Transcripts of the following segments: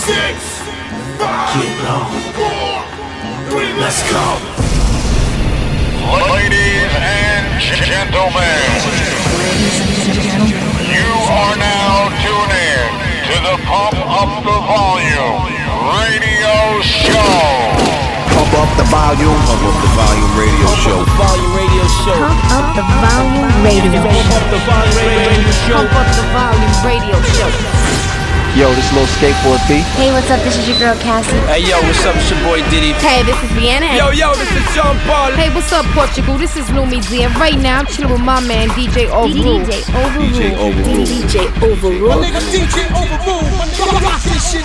six, five, get low. Four, three, let's go. Ladies and gentlemen, you are now tuning to the Pump Up the Volume radio show. Pump up the volume. Pump up the volume radio show. Volume Radio Show. Pump up the volume radio. show. Pump up the Volume Radio Show. Pump up the volume radio show. Yo, this little skateboard beat. Hey, what's up? This is your girl Cassie. Hey yo, what's up? It's your boy Diddy. Hey, this is Vienna. Yo yo, this is Sean Paul. Hey, what's up, Portugal? This is Lumi Z, and right now I'm chilling with my man DJ Overrule. DJ Overrule. DJ Overrule. My nigga DJ Overrule.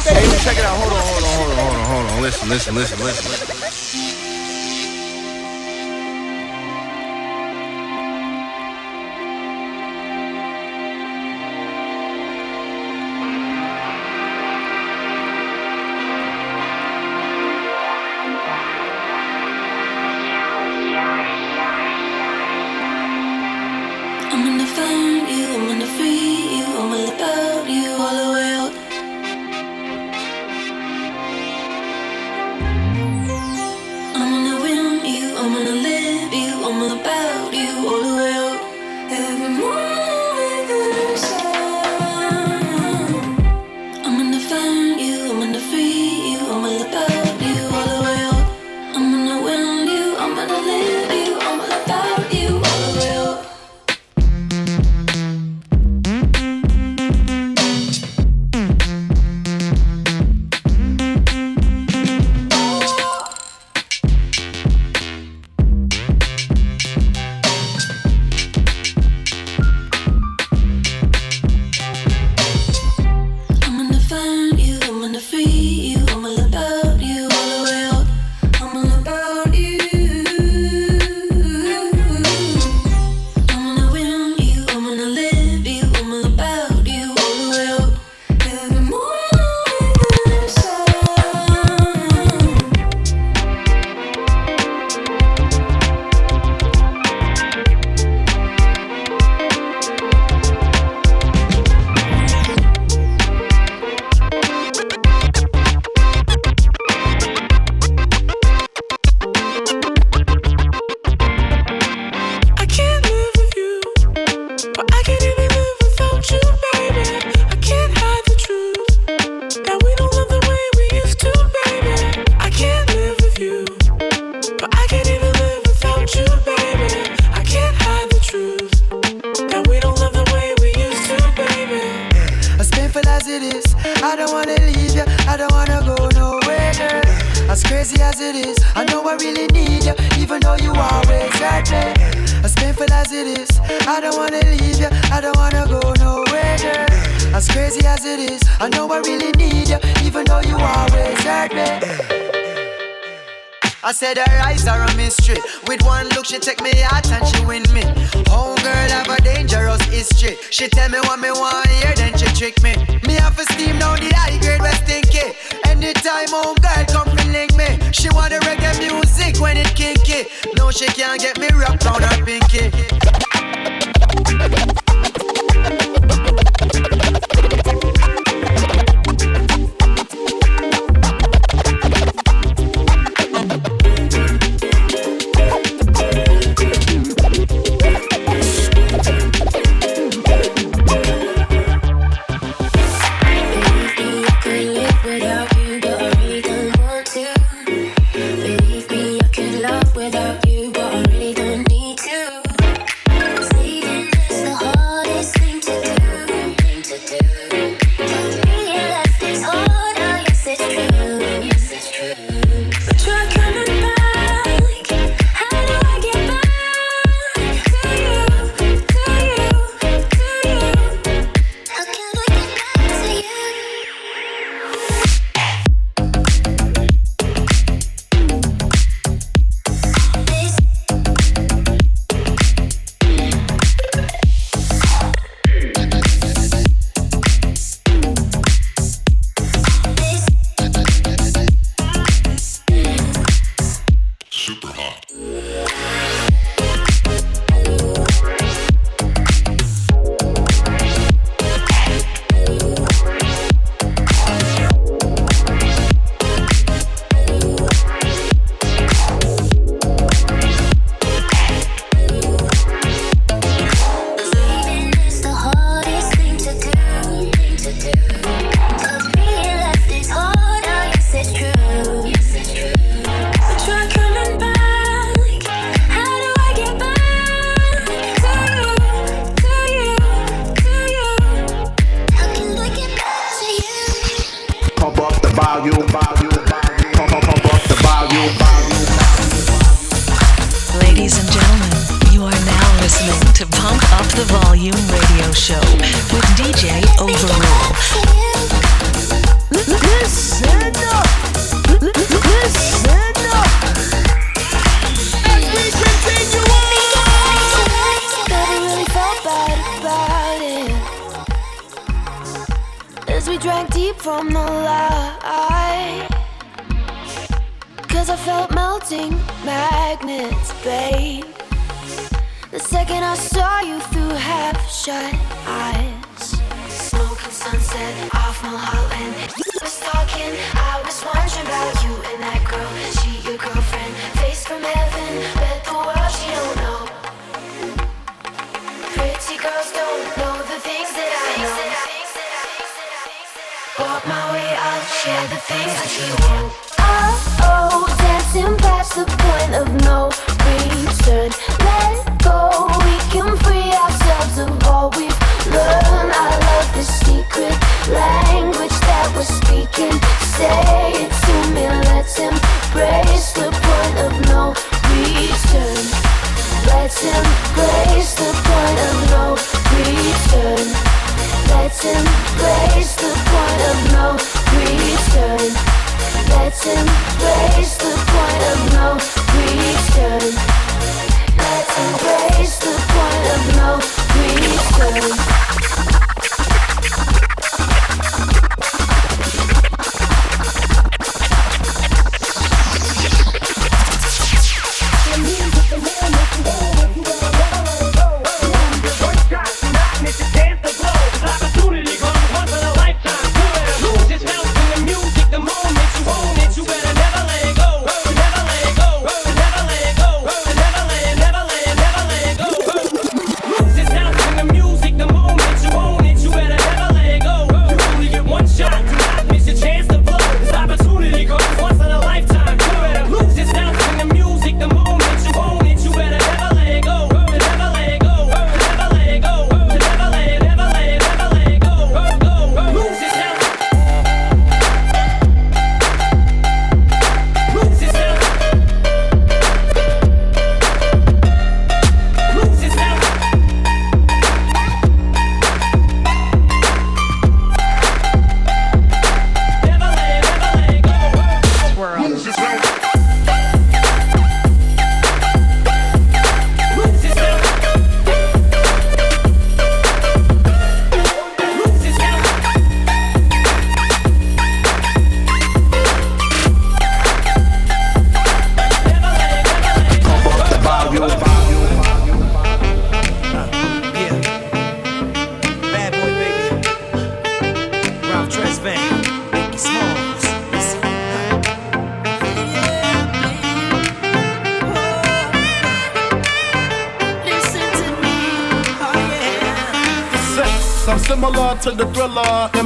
Hey, check it out. Hold on, hold on, hold on, hold on, hold on. Listen, listen, listen, listen, listen. I said her eyes are a mystery. With one look, she take me out and she win me. Home girl have a dangerous history. She tell me what me want hear, then she trick me. Me have a steam down the high grade West Stinky. Anytime home girl come fi link me. She want the reggae music when it kinky. No, she can't get me wrapped round her pinky.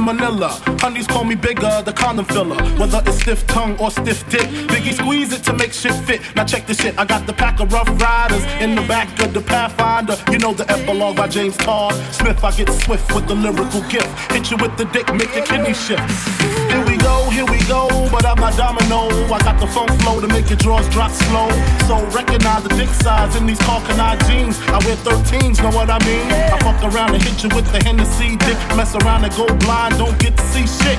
In Manila. Honeys call me bigger, the condom filler. Whether it's stiff tongue or stiff dick, Biggie squeeze it to make shit fit. Now check this shit, I got the pack of rough riders in the back of the Pathfinder. You know the epilogue by James Todd Smith. I get swift with the lyrical gift. Hit you with the dick, make your kidney shift. Here we go, but I'm not domino. I got the funk flow to make your drawers drop slow. So recognize the dick size in these Karl Kani jeans. I wear 13s, know what I mean? I fuck around and hit you with the Hennessy dick. Mess around and go blind, don't get to see shit.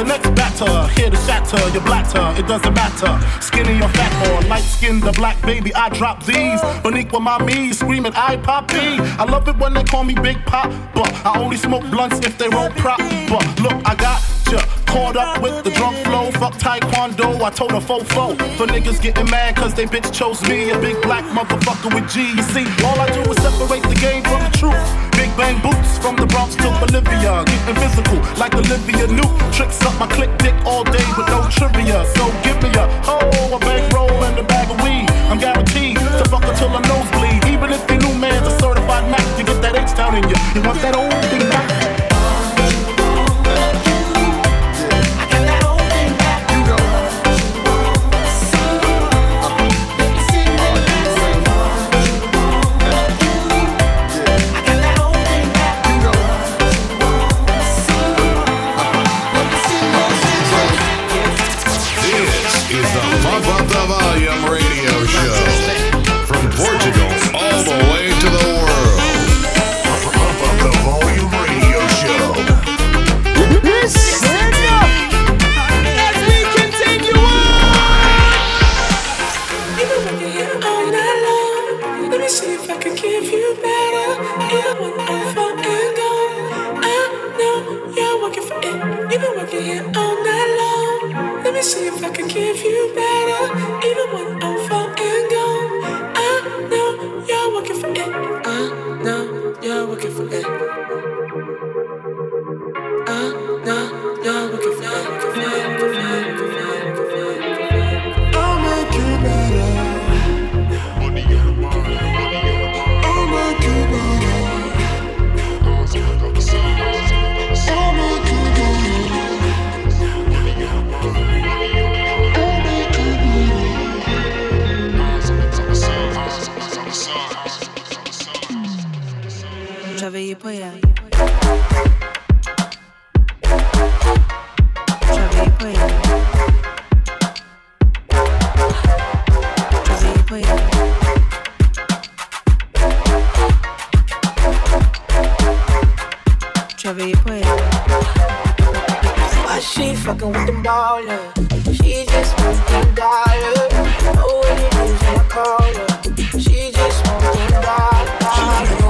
The next batter, here to shatter your blatter, it doesn't matter. Skinny or fat or light skinned, the black baby, I drop these. Beneath with my me, screaming, I poppy. I love it when they call me Big Pop, but I only smoke blunts if they roll prop. But look, I got ya caught up with the drunk flow. Fuck Taekwondo, I told a fofo. For niggas getting mad cause they bitch chose me, a big black motherfucker with G. You see, all I do is separate the game from the truth. Big bang boots from the Bronx to Bolivia. Getting physical like Olivia Newt. Tricks up my click dick all day with no trivia. So give me a oh, a bankroll and a bag of weed. I'm guaranteed to fuck until the nose bleed. Even if your new man's a certified Mac, you get that H down in you. You want that old chubby boy. Why she fucking with them ballers? She just wants them dollars. Oh, when it is when I call her, she just wants them dollars.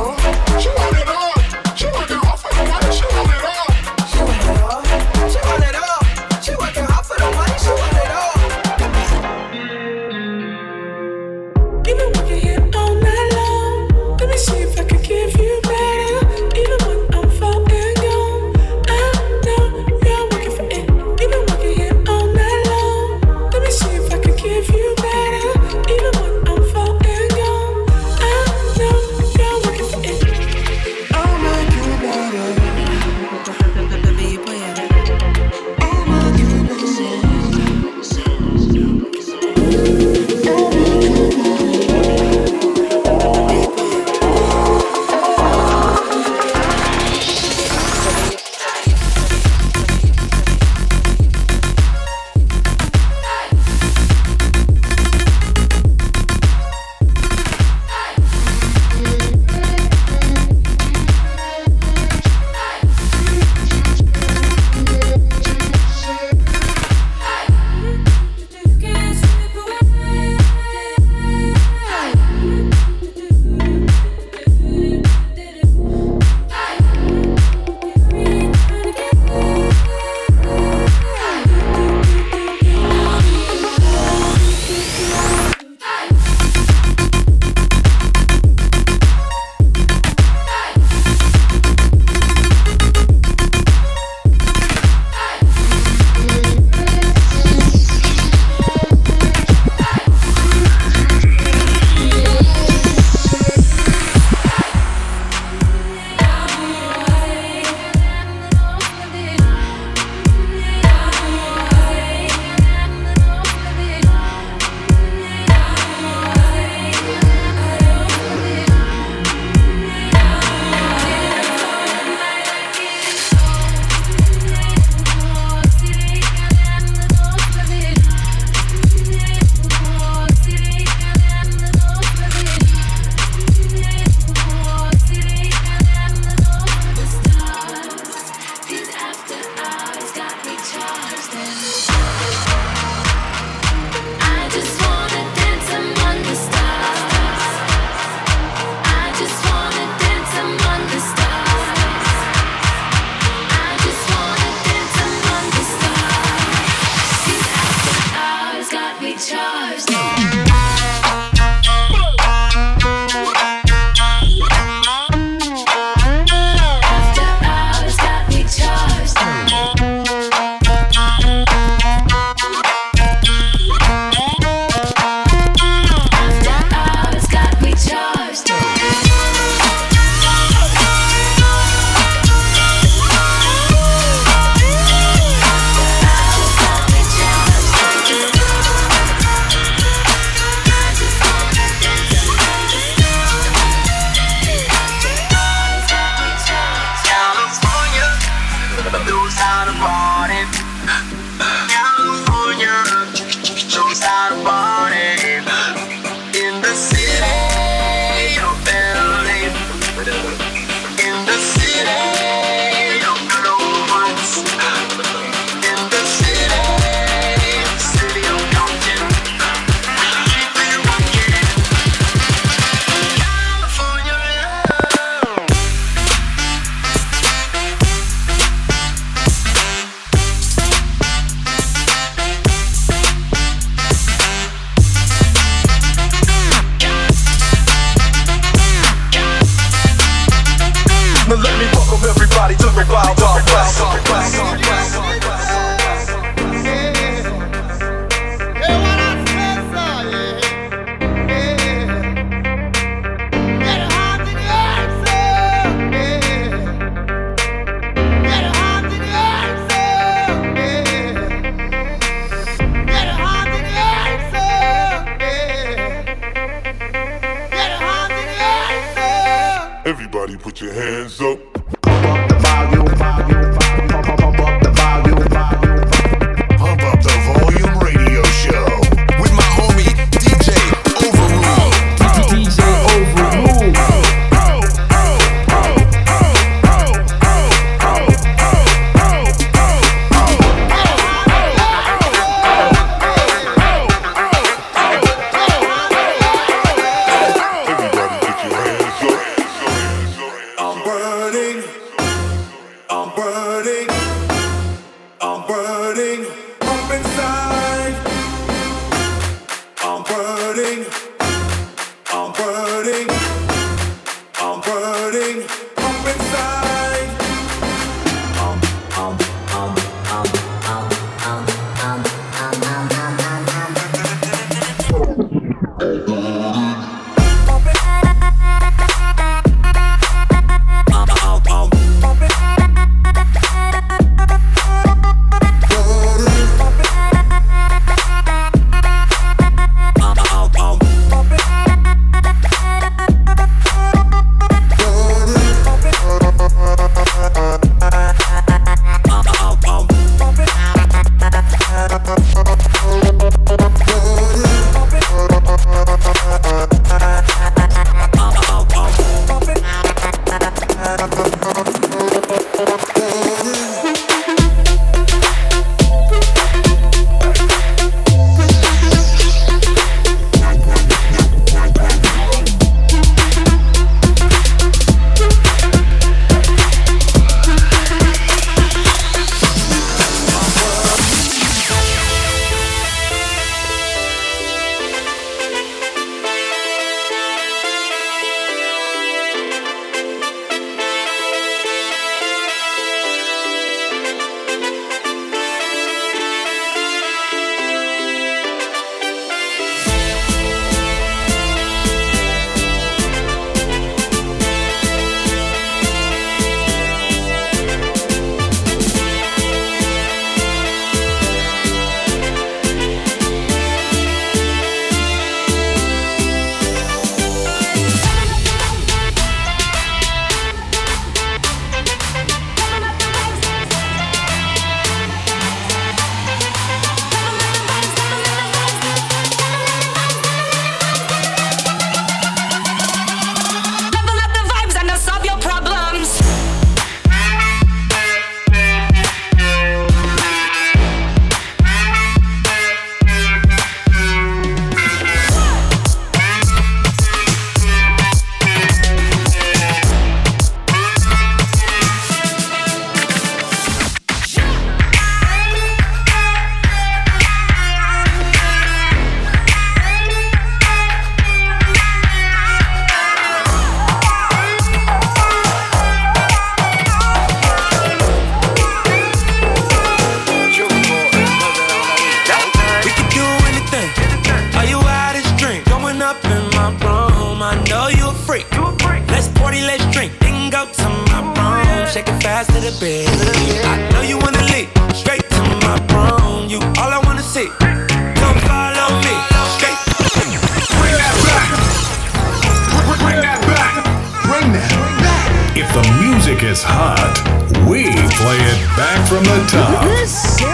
up. Listen.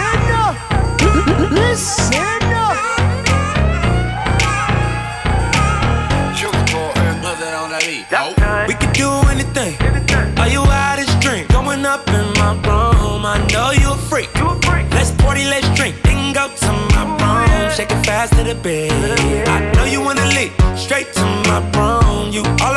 Listen. We could do anything. Are you out of drink? Going up in my room. I know you a freak. Let's party, let's drink. Then go to my room. Shake it fast to the bed. I know you wanna leak. Straight to my room. You all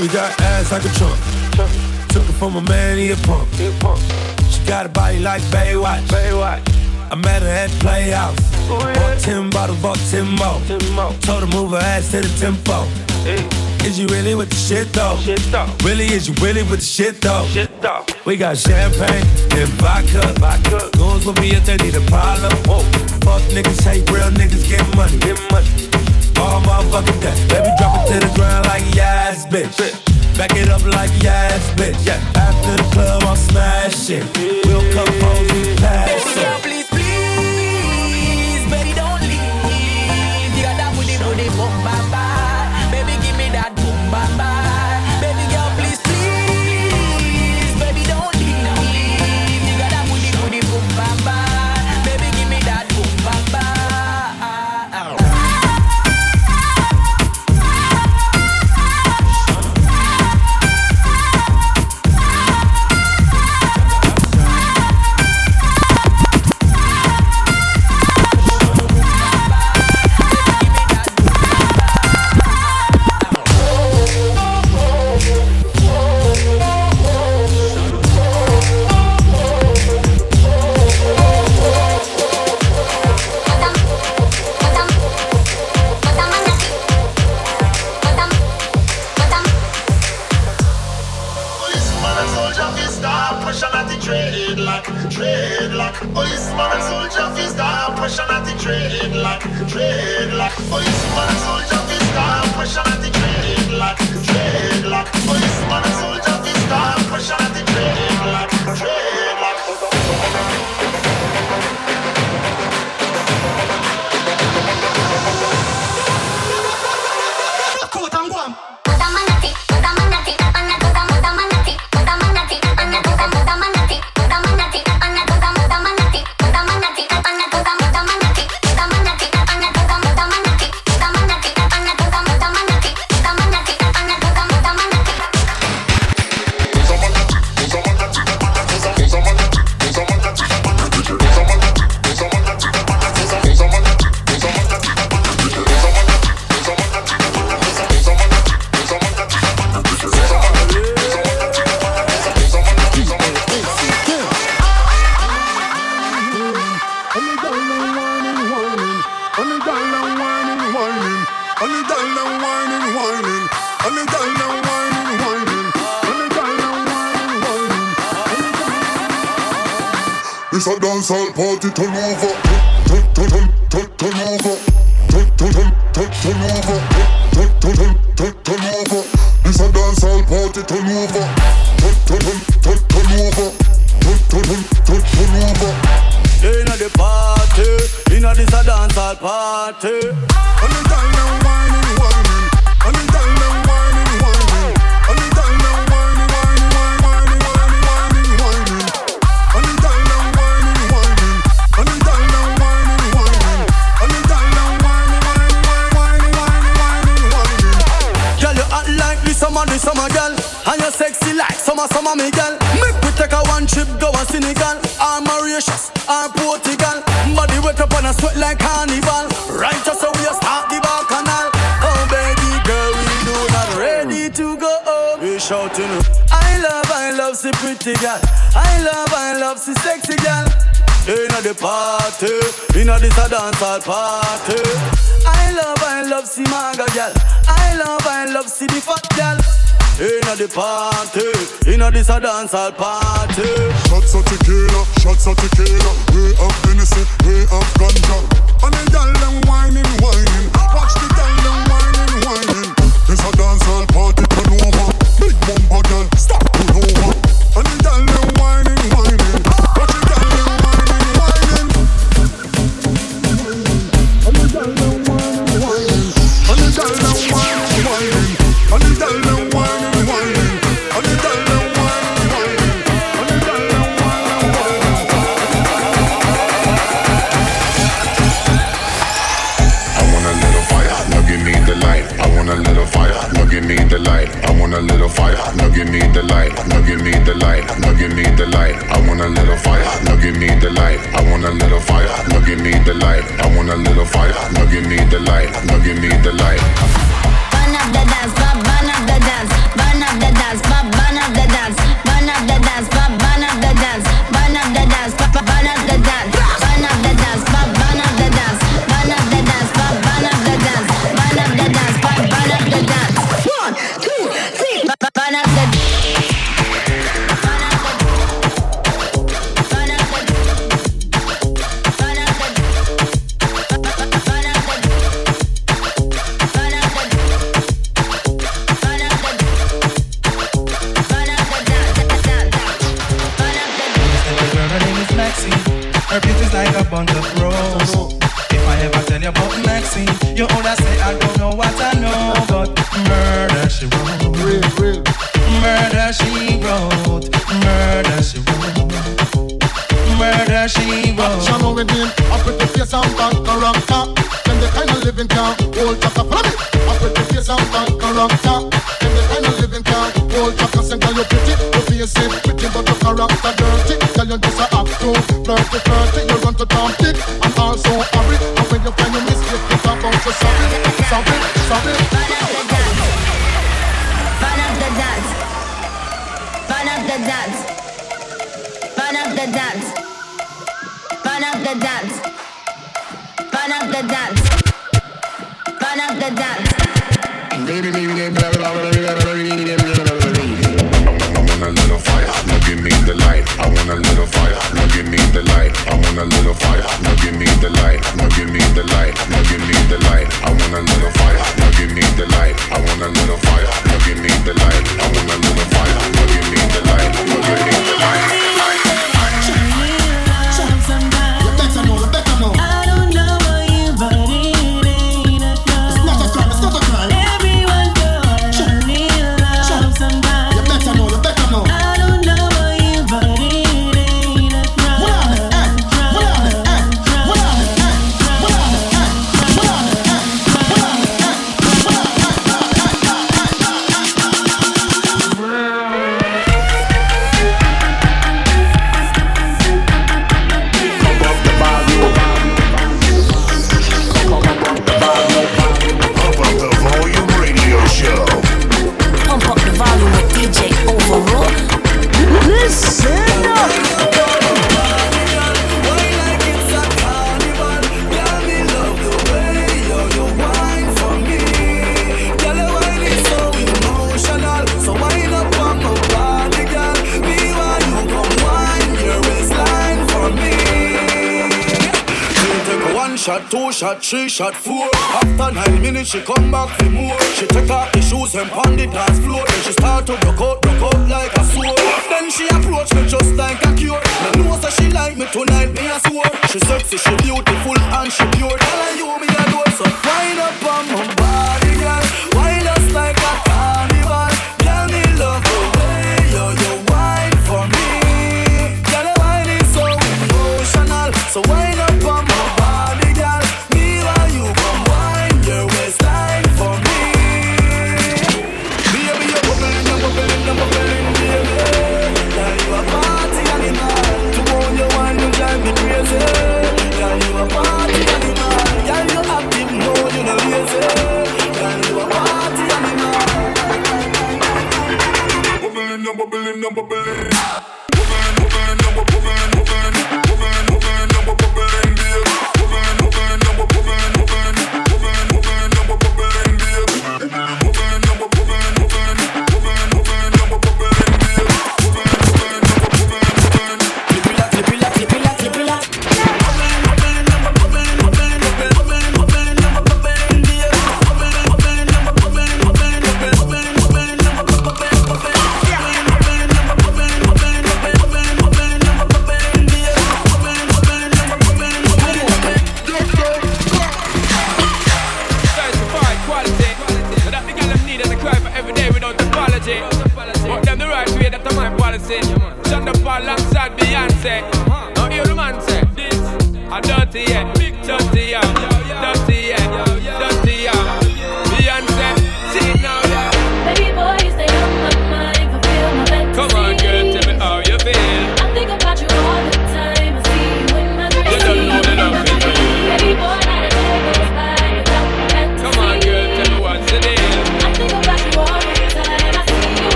Baby got ass like a trunk. Took it from a man, he a pump. She got a body like Baywatch. Baywatch. I met her at Playhouse. Bought 10 bottles, bought 10 more. Told her move her ass to the tempo. Is you really with the shit though? Really, is you really with the shit though? We got champagne and vodka. vodka. Goons will be if they need a problem. Fuck niggas, hate real niggas, get money. Get money. All motherfucking day. Baby, drop it to the ground like yes, bitch. Back it up like yes, bitch. After the club, I'll smash it. We'll come home, we pass it. Summer, the summer girl And you sexy like summer, summer me girl Make we take a one trip, go a Senegal. Or Mauritius, or Portugal. Body wet up and a sweat like carnival. Right just so we start the bacchanal Oh baby girl, we do not ready to go home. We shouting I love, I love see pretty girl. I love, I love see sexy girl Inna the party, inna this a dancehall party. I love, I love see maga girl. I love, I love see the fat girl. Inna the party, inna this a dancehall party. Shots of tequila, shots of tequila. Way of Hennessy, we of ganja. And the girl them whining, whining. Watch the girl them whining, whining. It's a dancehall party, turn over. Big bumper girl, No, give me the light. No, give me the light. No, give me the light. I want a little fire. No, give me the light. I want a little fire. No, give me the light. I want a little fire. No, give me the light. No, give me the light. She shot four. After nine minutes, she come back for more. She take off the shoes and pound the dance floor. Then she start to broke out, broke out like a sword. Then she approach me just like a cure. Me know that she like me tonight, me a swore. She sexy, she beautiful and she pure.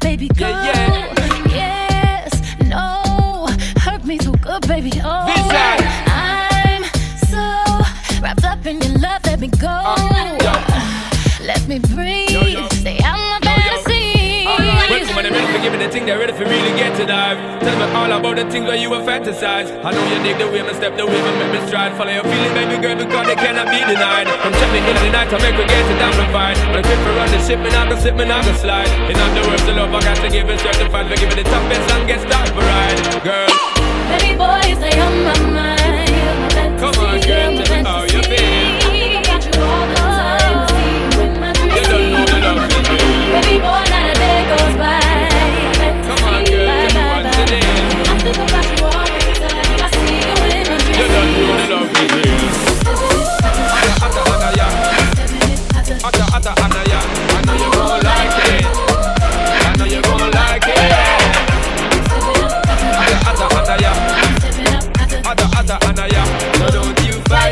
baby, go. Yeah, yeah. Yes, no, hurt me too good, baby. Oh. For giving the thing, they're ready for really get to dive. Tell me all about the things where you will fantasize. I know you dig the way I step the way I make me stride. Follow your feeling, baby girl, because they cannot be denied. Come check me in the night, I make we get it down the fight. When I quit for run the ship, me not gonna slip, me not gonna slide. In other words, the love I got to give is certified for giving the toughest and get started for ride. Girl, Baby boy, stay on my mind. come on, girl, tell me how you feel.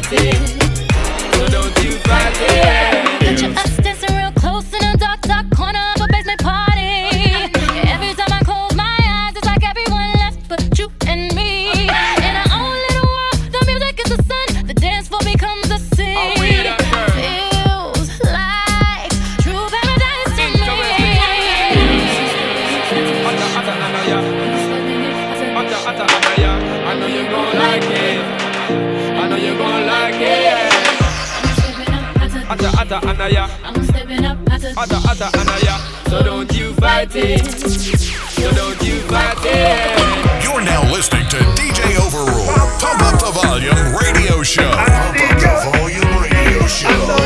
Fight. So don't you fight it. Atta, atta, atta, yeah. Atta, atta, atta, yeah. So don't you fight it. So don't you fight it. You're now listening to DJ Overrule. Pump up the volume radio show. Pump up the volume radio show.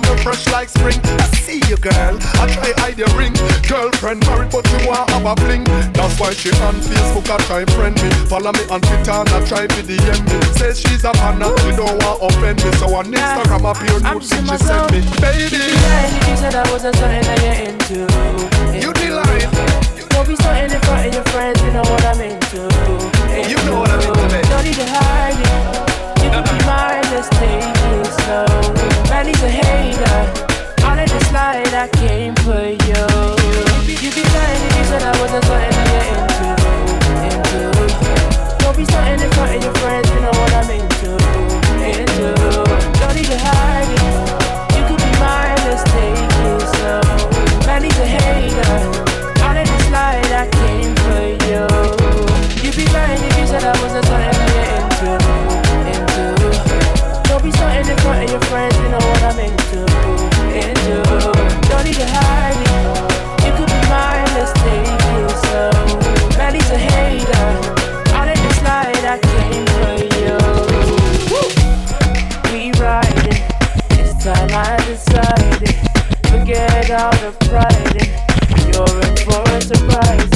Coming fresh like spring. I see you, girl. I try hide your ring. Girlfriend married, but you want have a bling. That's why she on Facebook, I try friend me. Follow me on Twitter, and I try to DM me. Says she's a fan, and she don't want offend me. So on Instagram, I pure nude she send me. Baby, You said I wasn't something that you're into. You delight. Don't be starting in front of your friends, you know what I'm into. You know what I'm into, babe. Don't need to hide it. You can be mine, if you said I wasn't something you're into. Into. Don't be starting in front of your friends, you know what I'm into. Into. Don't need to hide it. You could be mine, take it slow. A hater. Slide, I came for you. You be if you said I wasn't something Forget all the pride. You're in for a surprise.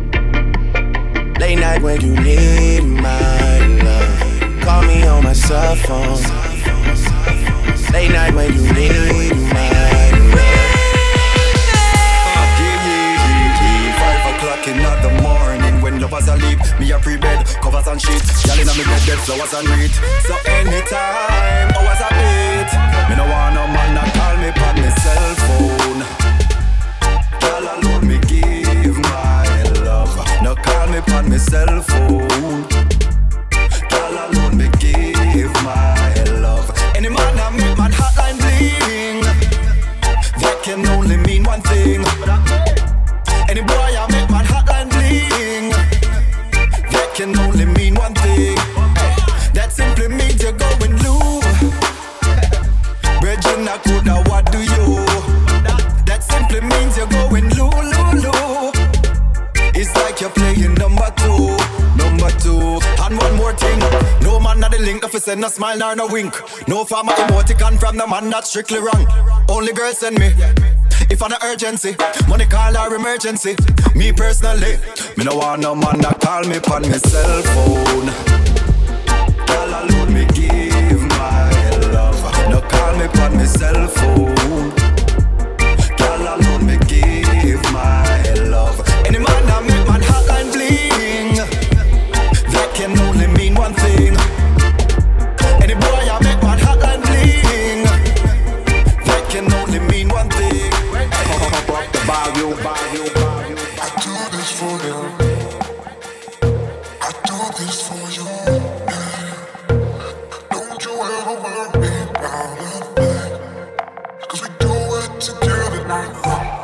Late night when you need my love. Call me on my cell phone. Late night when you need my o'clock in the morning when lovers are leave, me a free bed, covers and sheets, y'all me bed, bed, flowers and wreath. So anytime. attention or no wink. No form of emoticon from the man that's strictly wrong. Only girls send me. If on an urgency, money call or emergency. Me personally, me no want no man that call me pon me cell phone. All alone me give my love. No call me pon me cell phone. together.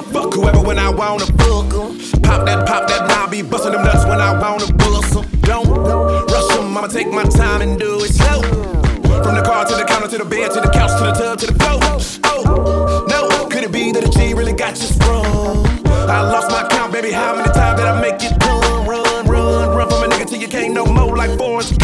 And fuck whoever when I wanna fuck 'em. Pop that, pop that, now I be bustin' them nuts when I wanna bust 'em. Don't rush rush 'em, I'ma take my time and do it slow. From the car to the counter to the bed to the couch to the tub to the floor. Oh, no, could it be that a G really got you sprung? I lost my count, baby, how many times did I make it run, run, run, run from a nigga till you can't no more like Forrest